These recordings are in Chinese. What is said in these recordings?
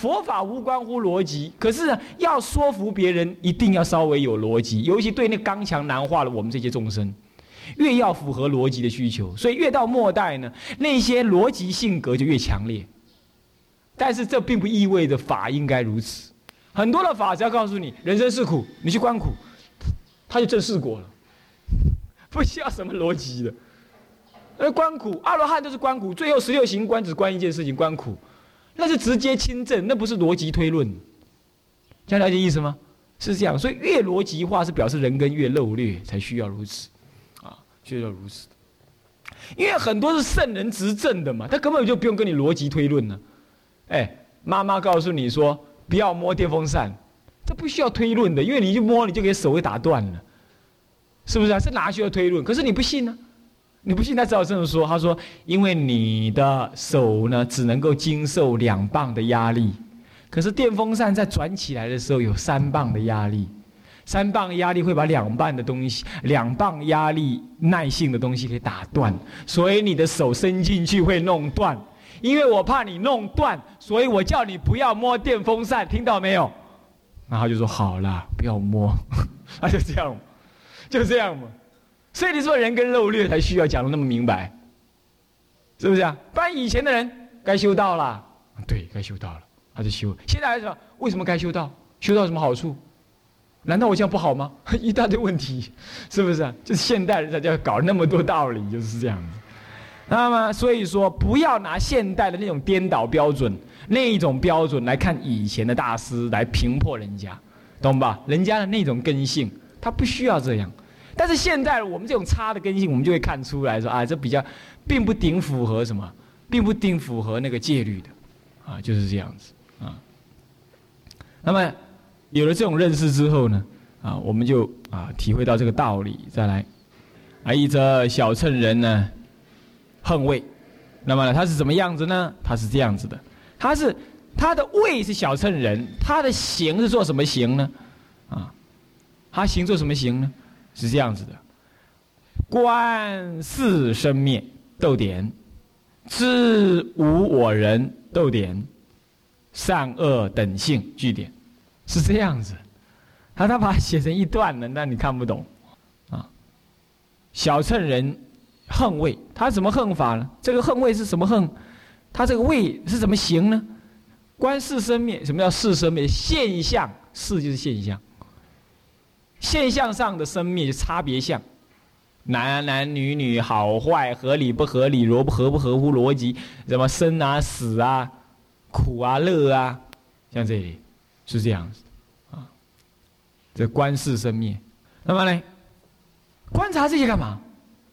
佛法无关乎逻辑，可是，要说服别人，一定要稍微有逻辑，尤其对那刚强难化了我们这些众生，越要符合逻辑的需求，所以越到末代呢，那些逻辑性格就越强烈。但是这并不意味着法应该如此，很多的法只要告诉你人生是苦，你去观苦，他就证实果了，不需要什么逻辑的。而观苦，阿罗汉都是观苦，最后十六行观只观一件事情，观苦。那是直接亲证，那不是逻辑推论，这样了解意思吗？是这样，所以越逻辑化是表示人根越漏劣，才需要如此，啊，需要如此。因为很多是圣人执政的嘛，他根本就不用跟你逻辑推论呢。哎，妈妈告诉你说不要摸电风扇，这不需要推论的，因为你一摸你就给手给打断了，是不是啊？这哪需要推论？可是你不信呢？你不信，他只好这么说。他说：“因为你的手呢，只能够经受两磅的压力，可是电风扇在转起来的时候有三磅的压力，三磅压力会把两磅的东西、两磅压力耐性的东西给打断，所以你的手伸进去会弄断。因为我怕你弄断，所以我叫你不要摸电风扇，听到没有？然后就说好了，不要摸。他就这样，就这样嘛。”所以你说人跟肉略才需要讲的那么明白，是不是啊？不然以前的人该修道了，对，该修道了，他就修。现在来说，为什么该修道？修道有什么好处？难道我这样不好吗？一大堆问题，是不是啊？就是现代人才叫搞那么多道理，就是这样子。那么所以说，不要拿现代的那种颠倒标准，那一种标准来看以前的大师来评破人家，懂吧？人家的那种根性，他不需要这样。但是现在我们这种差的根性，我们就会看出来说啊，这比较，并不顶符合什么，并不顶符合那个戒律的，啊，就是这样子啊。那么有了这种认识之后呢，啊，我们就啊体会到这个道理，再来，啊，一则小乘人呢，横位，那么呢，他是什么样子呢？他是这样子的，他是他的位是小乘人，他的行是做什么行呢？啊，他行做什么行呢？是这样子的，观四生灭逗点，知无我人逗点，善恶等性句点，是这样子。他他把它写成一段了，那你看不懂啊。小乘人恨位，他怎么恨法呢？这个恨位是什么恨？他这个位是怎么行呢？观四生灭，什么叫四生灭？现象，四就是现象。现象上的生灭差别相，男男女女好坏合理不合理，合不合不合乎逻辑，什么生啊死啊，苦啊乐啊，像这里是这样子啊。这观世生灭，那么呢，观察这些干嘛？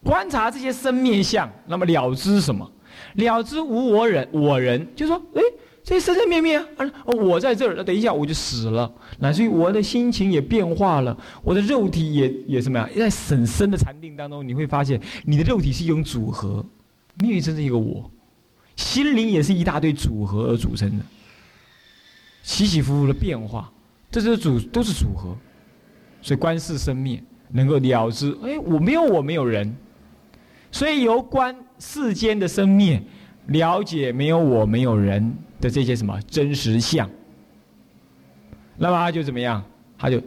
观察这些生灭相，那么了知什么？了知无我人，我人就说，哎。这生生灭灭啊！我在这儿，那等一下我就死了，乃至于我的心情也变化了，我的肉体也也什么呀？在很深的禅定当中，你会发现你的肉体是一种组合，没有真正一个我，心灵也是一大堆组合而组成的，起起伏伏的变化，这是组都是组合，所以观世生灭能够了知，哎，我没有我没有人，所以由观世间的生灭，了解没有我没有人。的这些什么真实相，那么他就怎么样？他就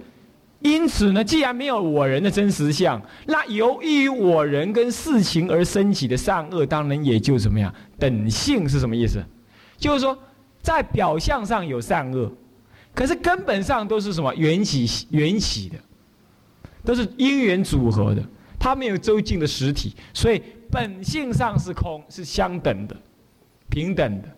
因此呢，既然没有我人的真实相，那由于我人跟事情而升起的善恶，当然也就怎么样？等性是什么意思？就是说，在表象上有善恶，可是根本上都是什么缘起缘起的，都是因缘组合的，它没有周尽的实体，所以本性上是空，是相等的，平等的。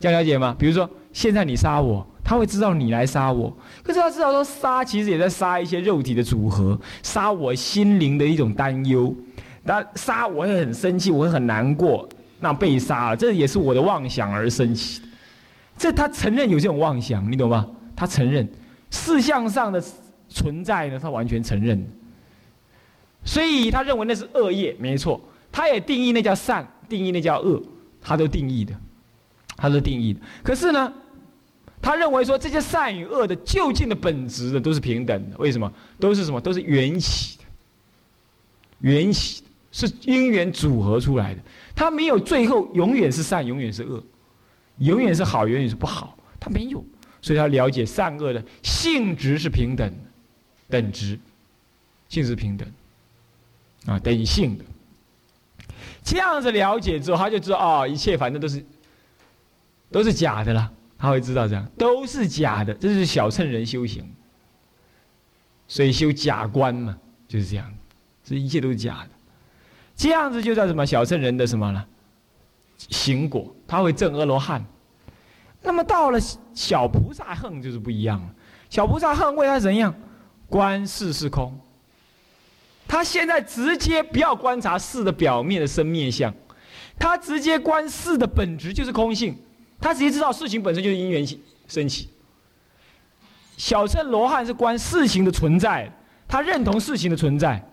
这样了解吗？比如说，现在你杀我，他会知道你来杀我，可是他知道说杀其实也在杀一些肉体的组合，杀我心灵的一种担忧。那杀我会很生气，我会很难过。那被杀了，这也是我的妄想而生起的。这他承认有这种妄想，你懂吗？他承认事项上的存在呢，他完全承认。所以他认为那是恶业，没错。他也定义那叫善，定义那叫恶，他都定义的。他都定义的，可是呢，他认为说这些善与恶的究竟的本质的都是平等的。为什么？都是什么？都是缘起的，缘起是因缘组合出来的。它没有最后永远是善，永远是恶，永远是好，永远是不好。他没有，所以他了解善恶的性质是平等的，等值，性质平等，啊，等性的。这样子了解之后，他就知道哦，一切反正都是都是假的了。他会知道这样都是假的，这是小乘人修行，所以修假观嘛，就是这样，这一切都是假的。这样子就叫什么小乘人的什么呢？行果，他会证阿罗汉。那么到了小菩萨恨就是不一样了。小菩萨恨为他怎样？观世是空。他现在直接不要观察事的表面的生面相，他直接观事的本质就是空性，他直接知道事情本身就是因缘起升起。小乘罗汉是观事情的存在，他认同事情的存在，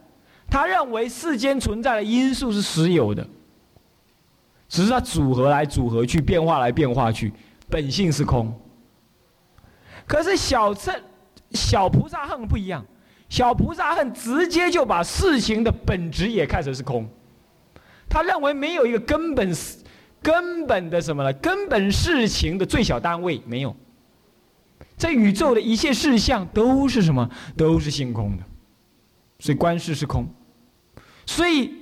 他认为世间存在的因素是实有的，只是他组合来组合去，变化来变化去，本性是空。可是小乘小菩萨恨不一样。小菩萨恨直接就把事情的本质也看成是空，他认为没有一个根本、根本的什么呢？根本事情的最小单位没有，在宇宙的一切事项都是什么？都是性空的，所以观世是空，所以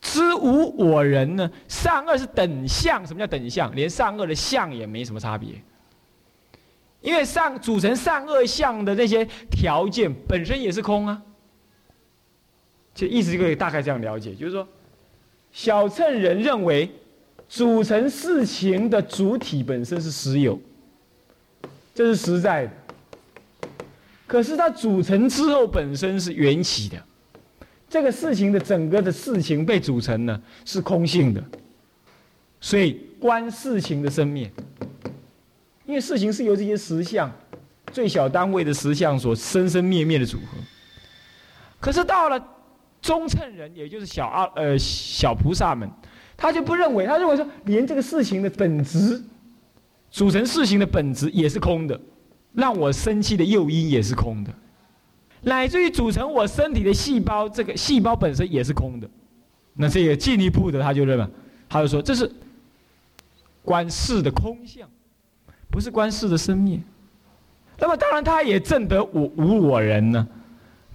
知无我人呢？善恶是等相，什么叫等相？连善恶的相也没什么差别。因为善组成善恶相的那些条件本身也是空啊，就意思就可以大概这样了解，就是说，小乘人认为组成事情的主体本身是实有，这是实在的。可是它组成之后本身是缘起的，这个事情的整个的事情被组成呢是空性的，所以观事情的生灭。因为事情是由这些实相、最小单位的实相所生生灭灭的组合。可是到了中乘人，也就是小阿呃小菩萨们，他就不认为，他认为说，连这个事情的本质，组成事情的本质也是空的，让我生气的诱因也是空的，乃至于组成我身体的细胞，这个细胞本身也是空的。那这个进一步的，他就认为，他就说这是观世的空相。不是观世的生灭，那么当然他也证得无无我人呢。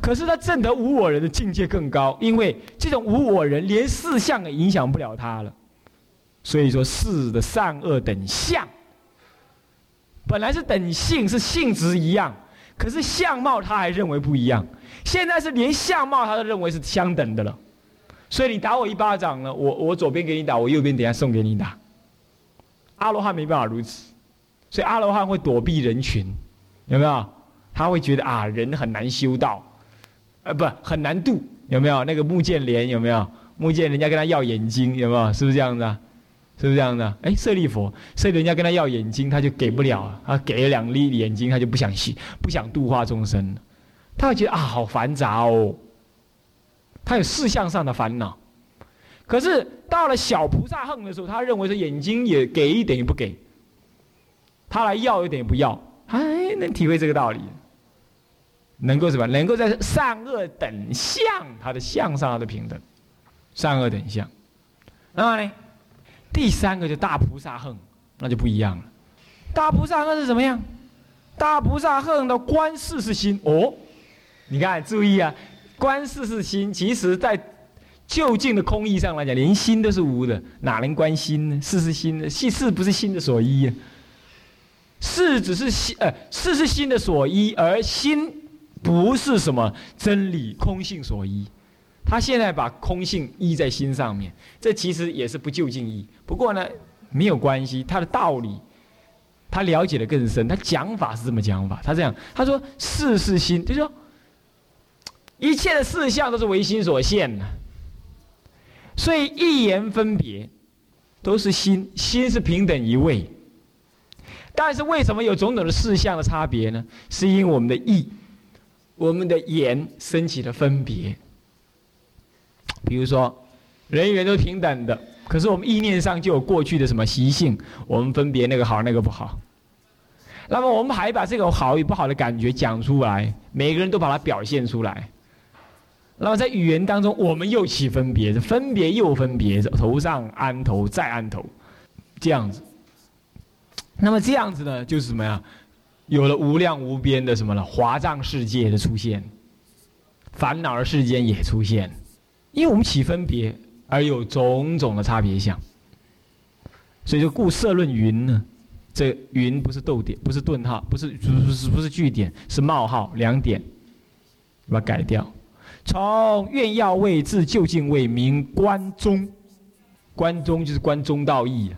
可是他证得无我人的境界更高，因为这种无我人连四相也影响不了他了。所以说世的善恶等相，本来是等性是性质一样，可是相貌他还认为不一样。现在是连相貌他都认为是相等的了。所以你打我一巴掌呢，我我左边给你打，我右边等下送给你打。阿罗汉没办法如此。所以阿罗汉会躲避人群，有没有？他会觉得啊，人很难修道，呃，不很难度，有没有？那个木建连有没有？木建人家跟他要眼睛，有没有？是不是这样子？是不是这样子？哎，舍利佛，所以人家跟他要眼睛，他就给不了，他给了两粒眼睛，他就不想洗，不想度化众生，他会觉得啊，好繁杂哦，他有事项上的烦恼。可是到了小菩萨横的时候，他认为说眼睛也给等于不给。他来要一点不要，哎，能体会这个道理，能够什么？能够在善恶等相，他的相上的平等，善恶等相。那么呢，第三个就大菩萨恨，那就不一样了。大菩萨恨是怎么样？大菩萨恨的观世是心哦，你看注意啊，观世是心，其实在就近的空义上来讲，连心都是无的，哪能观心呢？事是心的，心事不是心的所依呀。事只是心，呃，事是心的所依，而心不是什么真理空性所依。他现在把空性依在心上面，这其实也是不就近义。不过呢，没有关系，他的道理他了解的更深。他讲法是这么讲法，他这样他说事是心，就说一切的事项都是唯心所现的，所以一言分别都是心，心是平等一位。但是为什么有种种的事项的差别呢？是因为我们的意、我们的言升起了分别。比如说，人与人都平等的，可是我们意念上就有过去的什么习性，我们分别那个好，那个不好。那么我们还把这个好与不好的感觉讲出来，每个人都把它表现出来。那么在语言当中，我们又起分别，分别又分别，头上安头再安头，这样子。那么这样子呢，就是什么呀？有了无量无边的什么了？华藏世界的出现，烦恼的世间也出现，因为我们起分别而有种种的差别相。所以就故色论云呢，这云不是逗点，不是顿号，不是不是不是句点，是冒号两点，把它改掉。从愿要位至就近位，名关中。关中就是关中道义，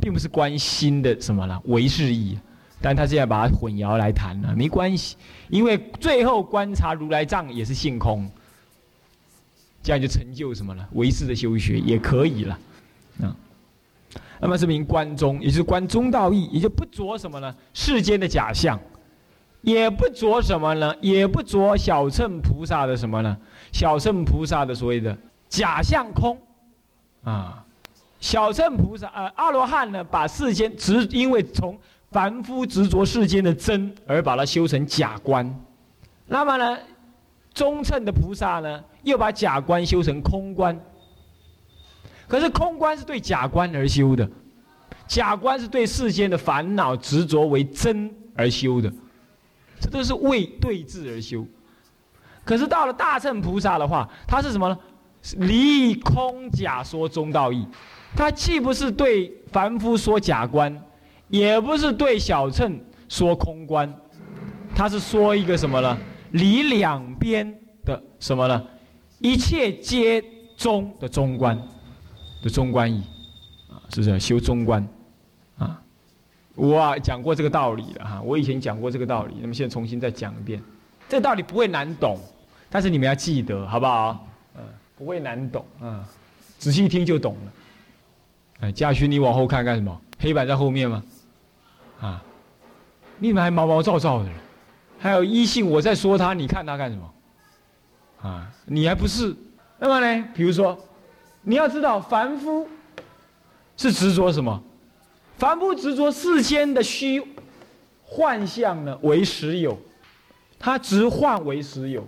并不是关心的什么了唯是义。但他现在把它混淆来谈了，没关系，因为最后观察如来藏也是性空，这样就成就什么了？唯识的修学也可以了，啊。那么是名观中，也就是观中道义，也就不着什么呢？世间的假象，也不着什么呢？也不着小乘菩萨的什么呢？小乘菩萨的所谓的假象空，啊，小乘菩萨呃阿罗汉呢，把世间执因为从凡夫执着世间的真，而把它修成假观。那么呢，中乘的菩萨呢，又把假观修成空观。可是空观是对假观而修的，假观是对世间的烦恼执着为真而修的，这都是为对治而修。可是到了大乘菩萨的话，他是什么呢？离空假说中道义，他既不是对凡夫说假观。也不是对小乘说空观，他是说一个什么呢？离两边的什么呢？一切皆中的中观的中观义，啊，是不是修中观？啊，我啊讲过这个道理了哈，我以前讲过这个道理，那么现在重新再讲一遍，这个道理不会难懂，但是你们要记得好不好？嗯，不会难懂啊，仔细听就懂了。哎，家勋，你往后看干什么？黑板在后面吗？啊，你们还毛毛躁躁的，还有一性，我在说他，你看他干什么？啊，你还不是？那么呢？比如说，你要知道，凡夫是执着什么？凡夫执着世间的虚幻象呢，为实有，他执幻为实有，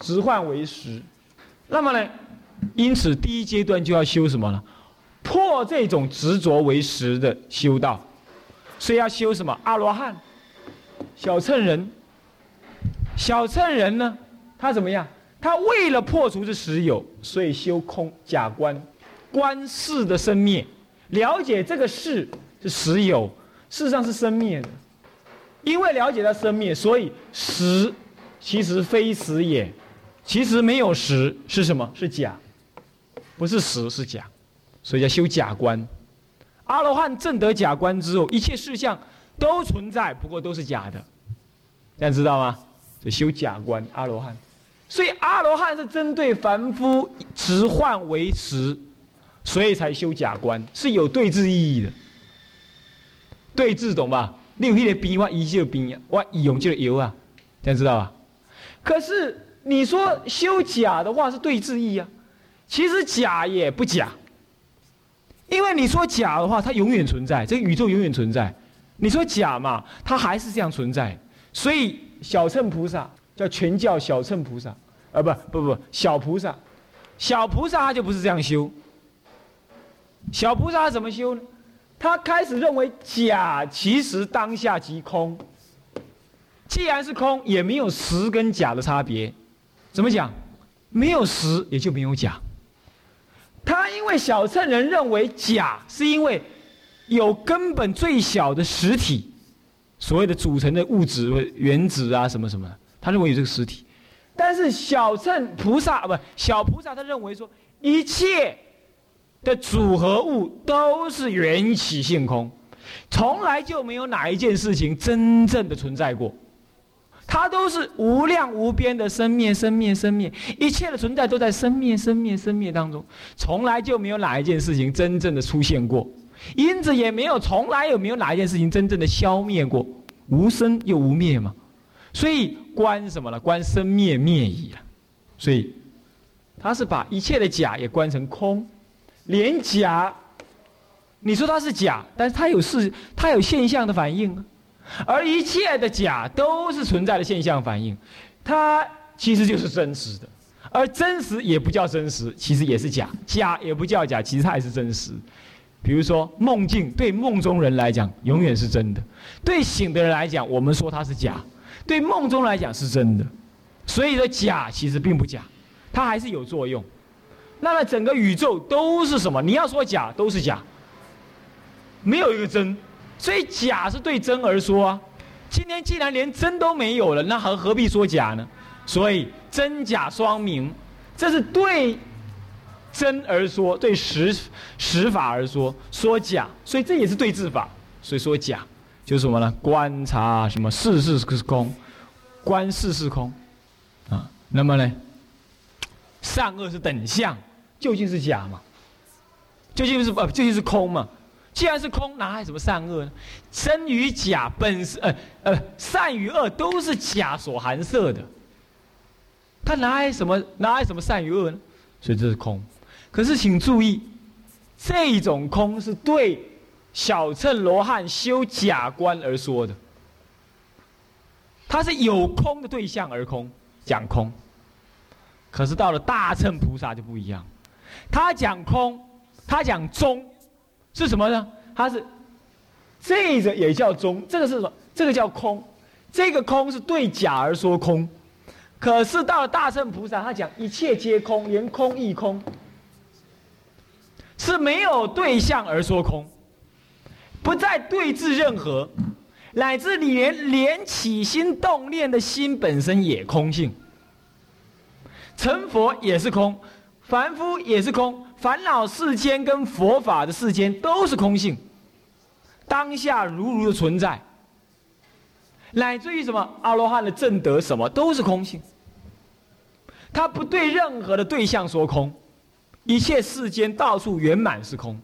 执幻为实。那么呢？因此，第一阶段就要修什么呢？破这种执着为实的修道。所以要修什么阿罗汉、小乘人。小乘人呢，他怎么样？他为了破除这实有，所以修空假观，观世的生灭，了解这个世是实有，事实上是生灭的。因为了解它生灭，所以实其实非实也，其实没有实是什么？是假，不是实是假，所以叫修假观。阿罗汉证得假观之后，一切事项都存在，不过都是假的，这样知道吗？就修假观，阿罗汉。所以阿罗汉是针对凡夫执幻为实，所以才修假观，是有对治意义的。对治懂吧？你有一点冰，我一就冰，我用就油啊，这样知道吧？可是你说修假的话是对治义啊，其实假也不假。因为你说假的话，它永远存在，这个宇宙永远存在。你说假嘛，它还是这样存在。所以小乘菩萨叫全教小乘菩萨，啊不不不小菩萨，小菩萨他就不是这样修。小菩萨怎么修呢？他开始认为假其实当下即空。既然是空，也没有实跟假的差别。怎么讲？没有实也就没有假。他因为小乘人认为假，是因为有根本最小的实体，所谓的组成的物质、原子啊什么什么，他认为有这个实体。但是小乘菩萨啊不，小菩萨他认为说，一切的组合物都是缘起性空，从来就没有哪一件事情真正的存在过。它都是无量无边的生灭，生灭，生灭，一切的存在都在生灭，生灭，生灭当中，从来就没有哪一件事情真正的出现过，因此也没有从来有没有哪一件事情真正的消灭过，无生又无灭嘛，所以观什么了？观生灭灭矣啊，所以他是把一切的假也观成空，连假，你说它是假，但是它有事，它有现象的反应。而一切的假都是存在的现象反应，它其实就是真实的，而真实也不叫真实，其实也是假，假也不叫假，其实它也是真实。比如说梦境，对梦中人来讲永远是真的；对醒的人来讲，我们说它是假；对梦中来讲是真的。所以说假其实并不假，它还是有作用。那么整个宇宙都是什么？你要说假都是假，没有一个真。所以假是对真而说啊。今天既然连真都没有了，那何何必说假呢？所以真假双明，这是对真而说，对实实法而说，说假，所以这也是对治法。所以说假就是什么呢？观察什么事事是空，观事是空啊。那么呢，善恶是等相，究竟是假嘛？究竟是不？究竟是空嘛？既然是空，哪还什么善恶呢？真与假本是呃呃，善与恶都是假所含摄的。他哪来什么哪来什么善与恶呢？所以这是空。可是请注意，这种空是对小乘罗汉修假观而说的。他是有空的对象而空讲空。可是到了大乘菩萨就不一样，他讲空，他讲中。是什么呢？它是这个也叫中，这个是什么？这个叫空，这个空是对假而说空。可是到了大圣菩萨，他讲一切皆空，连空亦空，是没有对象而说空，不再对治任何，乃至你连连起心动念的心本身也空性，成佛也是空，凡夫也是空。烦恼世间跟佛法的世间都是空性，当下如如的存在，乃至于什么阿罗汉的正德什么都是空性，他不对任何的对象说空，一切世间到处圆满是空，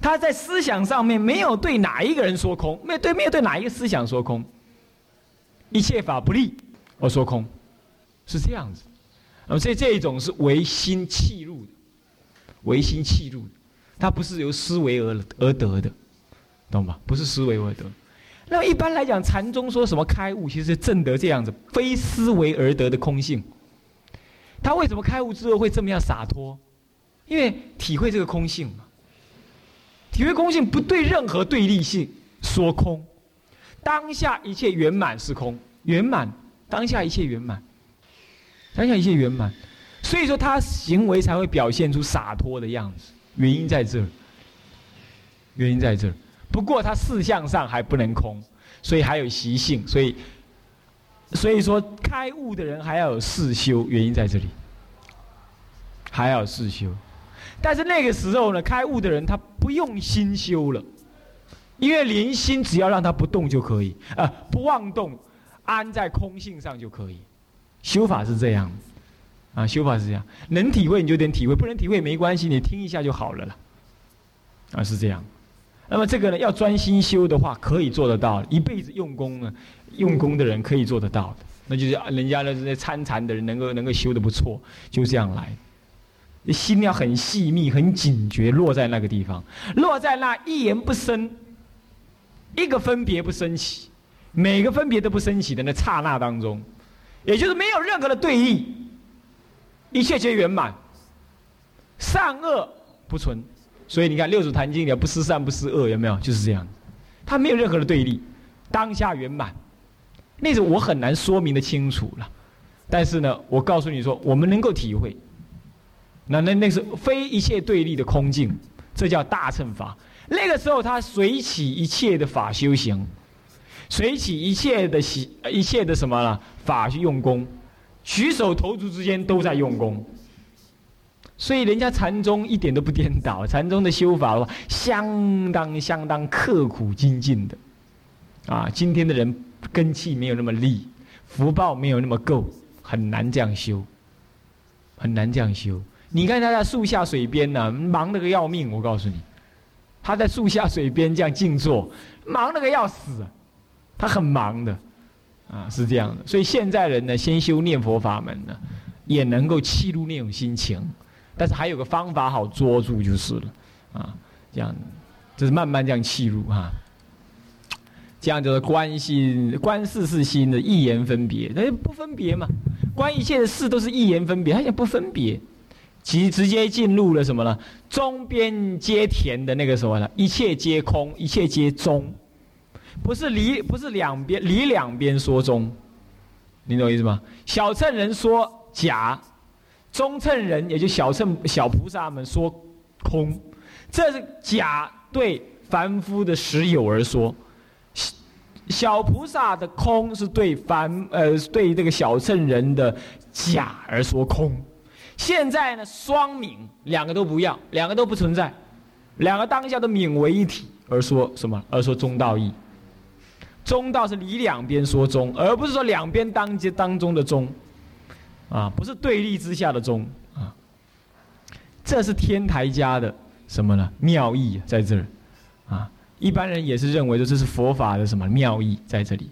他在思想上面没有对哪一个人说空，没对没有对哪一个思想说空，一切法不立而说空，是这样子，那么这这一种是唯心弃入的。唯心气入，它不是由思维而而得的，懂吧？不是思维而得。那么一般来讲，禅宗说什么开悟，其实正得这样子，非思维而得的空性。他为什么开悟之后会这么样洒脱？因为体会这个空性嘛。体会空性，不对任何对立性说空，当下一切圆满是空，圆满当下一切圆满，当下一切圆满。所以说他行为才会表现出洒脱的样子，原因在这儿。原因在这儿，不过他四相上还不能空，所以还有习性，所以，所以说开悟的人还要有四修，原因在这里，还要有四修。但是那个时候呢，开悟的人他不用心修了，因为连心只要让他不动就可以，啊，不妄动，安在空性上就可以。修法是这样。啊，修法是这样，能体会你就点体会，不能体会没关系，你听一下就好了啦。啊，是这样。那么这个呢，要专心修的话，可以做得到，一辈子用功呢，用功的人可以做得到的。那就是人家的这些参禅的人，能够能够修的不错，就这样来。心要很细密、很警觉，落在那个地方，落在那一言不生，一个分别不升起，每个分别都不升起的那刹那当中，也就是没有任何的对立。一切皆圆满，善恶不存，所以你看《六祖坛经》里不思善不思恶，有没有？就是这样，它没有任何的对立，当下圆满。那种我很难说明的清楚了，但是呢，我告诉你说，我们能够体会。那那那是非一切对立的空境，这叫大乘法。那个时候，他随起一切的法修行，随起一切的习一切的什么了法去用功。举手投足之间都在用功，所以人家禅宗一点都不颠倒。禅宗的修法的话，相当相当刻苦精进的，啊，今天的人根气没有那么利，福报没有那么够，很难这样修，很难这样修。你看他在树下水边呢，忙得个要命。我告诉你，他在树下水边这样静坐，忙得个要死，他很忙的。啊，是这样的，所以现在人呢，先修念佛法门呢，也能够契入那种心情，但是还有个方法好捉住就是了，啊，这样，就是慢慢这样契入哈，这样就是观心观事是心的一言分别，那不分别嘛，观一切的事都是一言分别，他也不分别，其直接进入了什么呢？中边皆田的那个什么呢？一切皆空，一切皆中，不是离，不是两边离两边说中，你懂我意思吗？小乘人说假，中乘人也就小乘小菩萨们说空，这是假对凡夫的实有而说。小菩萨的空是对凡呃对这个小乘人的假而说空，现在呢双泯两个都不要，两个都不存在，两个当下都泯为一体而说什么？而说中道义。中道是你两边说中，而不是说两边当接当中的中，啊，不是对立之下的中啊。这是天台家的什么呢？妙义在这儿，啊。一般人也是认为，说这是佛法的什么妙义在这里，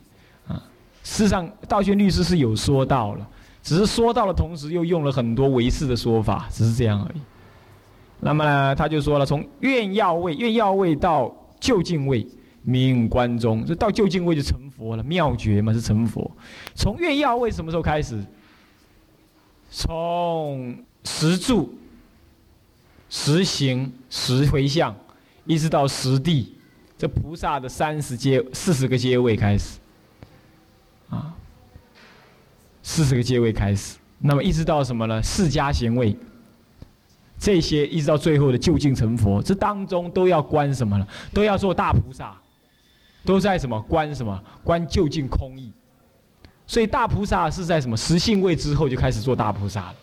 啊，事实上道宣律师是有说到了，只是说到了同时又用了很多唯识的说法，只是这样而已。那么呢，他就说了，从愿要位、愿要位到就近位，名关中，这到就近位就成佛了，妙觉嘛是成佛。从愿要位什么时候开始？从十住、十行、十回向，一直到十地。这菩萨的三十阶、四十个阶位开始，啊，四十个阶位开始，那么一直到什么呢？释迦行位，这些一直到最后的就近成佛，这当中都要观什么呢？都要做大菩萨，都在什么观什么观就近空义，所以大菩萨是在什么实性位之后就开始做大菩萨了。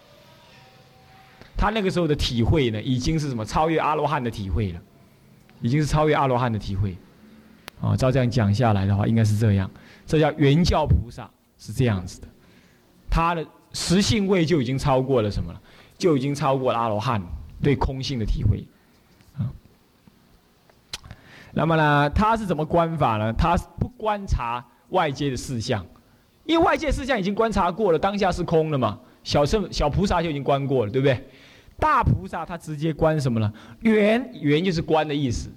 他那个时候的体会呢，已经是什么超越阿罗汉的体会了。已经是超越阿罗汉的体会，啊，照这样讲下来的话，应该是这样。这叫原教菩萨是这样子的，他的实性位就已经超过了什么了？就已经超过了阿罗汉对空性的体会，那么呢，他是怎么观法呢？他不观察外界的事项，因为外界事项已经观察过了，当下是空了嘛。小圣小菩萨就已经观过了，对不对？大菩萨他直接观什么呢？圆圆就是观的意思，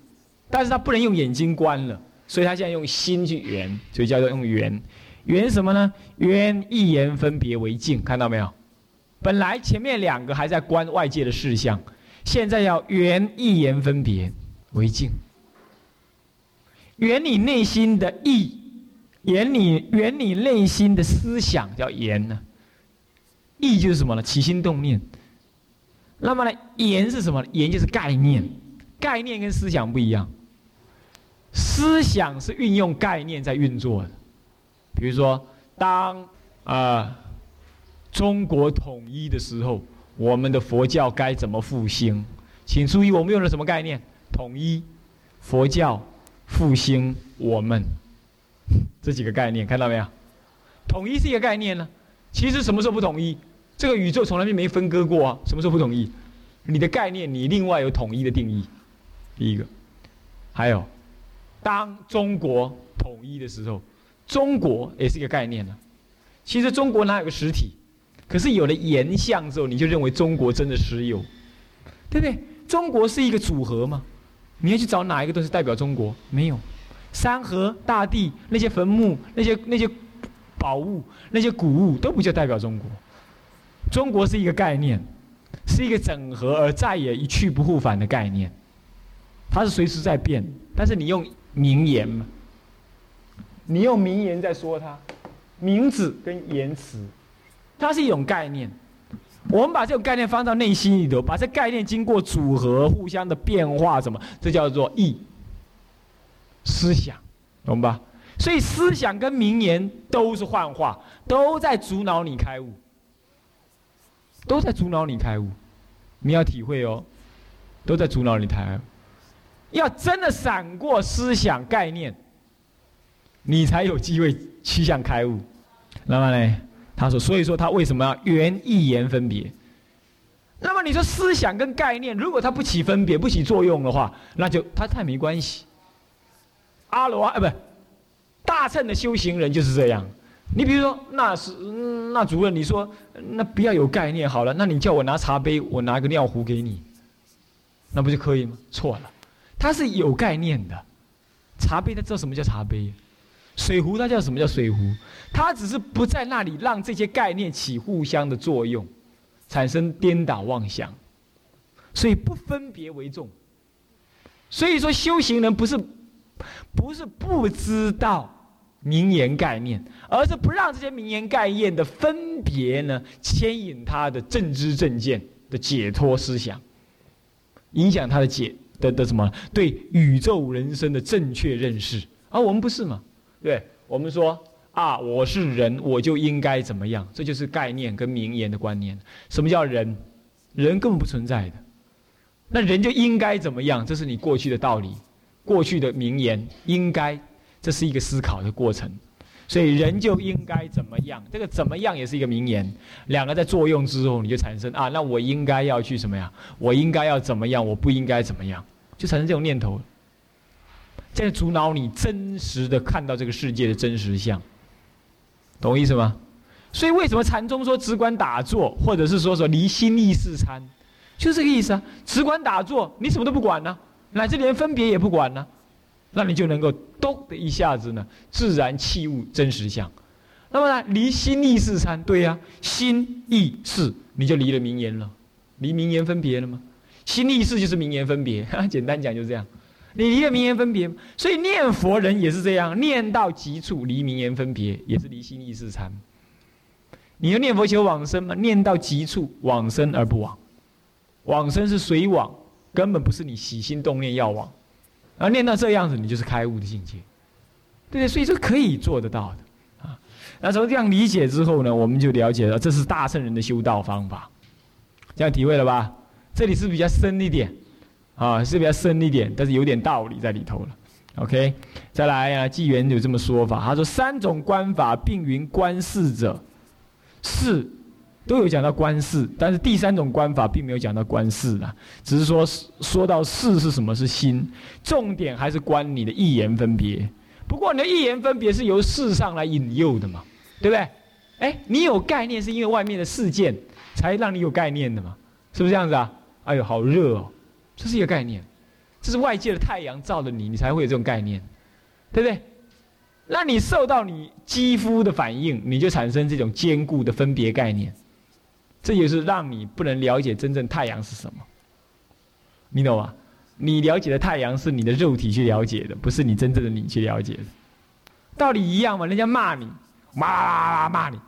但是他不能用眼睛观了，所以他现在用心去圆，所以叫做用圆。圆什么呢？圆一言分别为净，看到没有？本来前面两个还在观外界的事项，现在要圆一言分别为净，圆你内心的意，圆你圆你内心的思想叫言呢。意就是什么呢？起心动念。那么呢，言是什么？言就是概念，概念跟思想不一样。思想是运用概念在运作的。比如说，当啊中国统一的时候，我们的佛教该怎么复兴？请注意，我们用了什么概念？统一、佛教、复兴、我们 这几个概念，看到没有？统一是一个概念呢。其实什么时候不统一？这个宇宙从来就没分割过啊！什么时候不统一？你的概念，你另外有统一的定义。第一个，还有，当中国统一的时候，中国也是一个概念呢。其实中国哪有个实体？可是有了言相之后，你就认为中国真的实有，对不对？中国是一个组合吗？你要去找哪一个东西代表中国？没有，山河大地那些坟墓那些那些宝物那些古物都不叫代表中国。中国是一个概念，是一个整合而再也一去不复返的概念，它是随时在变。但是你用名言嘛，你用名言在说它，名字跟言辞，它是一种概念。我们把这种概念放到内心里头，把这概念经过组合、互相的变化，什么？这叫做意。思想，懂吧？所以思想跟名言都是幻化，都在阻挠你开悟。都在阻挠你开悟，你要体会哦，都在阻挠你开悟。要真的闪过思想概念，你才有机会趋向开悟。那么呢，他说，所以说他为什么要原一言分别？那么你说思想跟概念，如果它不起分别、不起作用的话，那就它太没关系。阿罗啊，不，大乘的修行人就是这样。你比如说，那是那主任，你说那不要有概念好了，那你叫我拿茶杯，我拿个尿壶给你，那不就可以吗？错了，它是有概念的。茶杯他知道什么叫茶杯，水壶它叫什么叫水壶，它只是不在那里让这些概念起互相的作用，产生颠倒妄想，所以不分别为重。所以说，修行人不是不是不知道名言概念，而是不让这些名言概念的分别呢牵引他的正知正见的解脱思想，影响他的解的的什么对宇宙人生的正确认识。而我们不是嘛？对，我们说啊，我是人，我就应该怎么样？这就是概念跟名言的观念。什么叫人？人根本不存在的。那人就应该怎么样？这是你过去的道理，过去的名言，应该，这是一个思考的过程。所以人就应该怎么样？这个怎么样也是一个名言。两个在作用之后，你就产生啊，那我应该要去什么呀？我应该要怎么样？我不应该怎么样？就产生这种念头，在阻挠你真实的看到这个世界的真实相。懂我意思吗？所以为什么禅宗说只管打坐，或者是说说离心意识参？就这个意思啊，只管打坐，你什么都不管呢，乃至连分别也不管呢，那你就能够咚的一下子呢，自然器物真实相。那么呢，离心意识参，对呀，心意识你就离了名言了，离名言分别了吗？心意识就是名言分别，简单讲就是这样，你离了名言分别，所以念佛人也是这样，念到极处离名言分别，也是离心意识参。你要念佛求往生吗？念到极处往生而不往。往生是随往，根本不是你起心动念要往，而念到这样子，你就是开悟的境界，对不对？所以这可以做得到的啊。那从这样理解之后呢，我们就了解了这是大圣人的修道方法，这样体会了吧？这里是比较深一点，啊，是比较深一点，但是有点道理在里头了。OK，再来啊，纪元有这么说法，他说三种观法并云观世者，是。都有讲到观世，但是第三种观法并没有讲到观世啊，只是说说到世是什么是心，重点还是观你的一言分别。不过你的一言分别是由世上来引诱的嘛，对不对？哎，你有概念是因为外面的事件才让你有概念的嘛，是不是这样子啊？哎呦，好热哦，这是一个概念，这是外界的太阳照着你，你才会有这种概念，对不对？那你受到你肌肤的反应，你就产生这种坚固的分别概念。这也是让你不能了解真正太阳是什么，你懂吗？你了解的太阳是你的肉体去了解的，不是你真正的你去了解的，道理一样嘛？人家骂你，骂骂你，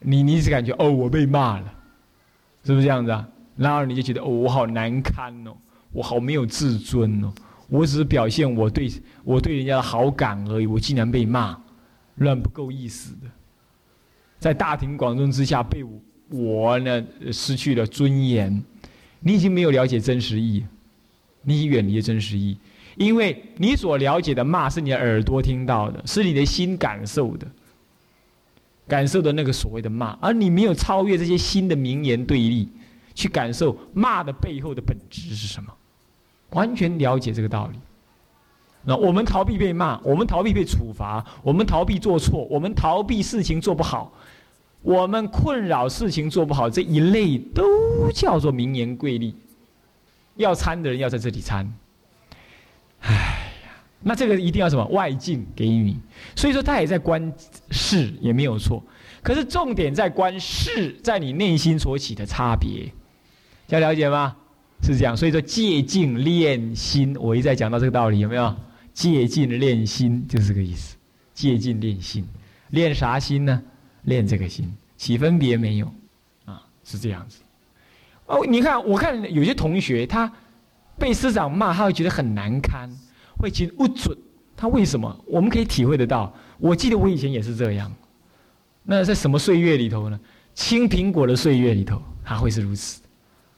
你你只感觉哦，我被骂了，是不是这样子啊？然后你就觉得哦，我好难堪哦，我好没有自尊哦，我只是表现我对我对人家的好感而已，我竟然被骂，乱不够意思的，在大庭广众之下被我。呢，失去了尊严。你已经没有了解真实意，你已远离了真实意，因为你所了解的骂是你的耳朵听到的，是你的心感受的，感受的那个所谓的骂，而你没有超越这些新的名言对立，去感受骂的背后的本质是什么，完全了解这个道理。那我们逃避被骂，我们逃避被处罚，我们逃避做错，我们逃避事情做不好。我们困扰事情做不好这一类都叫做名言贵利，要参的人要在这里参。哎呀，那这个一定要什么外境给予，所以说他也在观事也没有错，可是重点在观事在你内心所起的差别，要了解吗？是这样，所以说借镜练心，我一再讲到这个道理，有没有？借镜练心就是这个意思，借镜练心，练啥心呢？练这个心，起分别没有，啊，是这样子。哦，你看，我看有些同学他被师长骂，他会觉得很难堪，会觉得不准。他为什么？我们可以体会得到。我记得我以前也是这样。那在什么岁月里头呢？青苹果的岁月里头，他会是如此。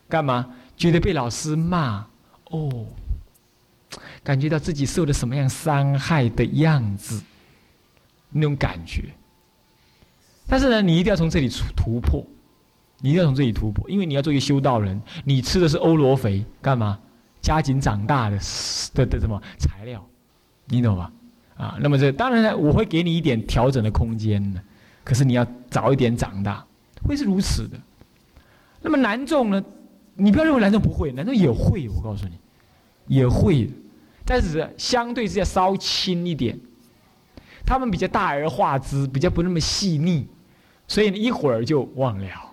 干嘛？觉得被老师骂，哦，感觉到自己受了什么样伤害的样子，那种感觉。但是呢，你一定要从这里突突破，你一定要从这里突破，因为你要做一个修道人，你吃的是欧罗肥，干嘛？加紧长大的的的什么材料，你懂吧？啊，那么这当然呢，我会给你一点调整的空间的，可是你要早一点长大，会是如此的。那么男众呢，你不要认为男生不会，男生也会，我告诉你，也会，但是相对是要稍轻一点，他们比较大而化之，比较不那么细腻。所以一会儿就忘了。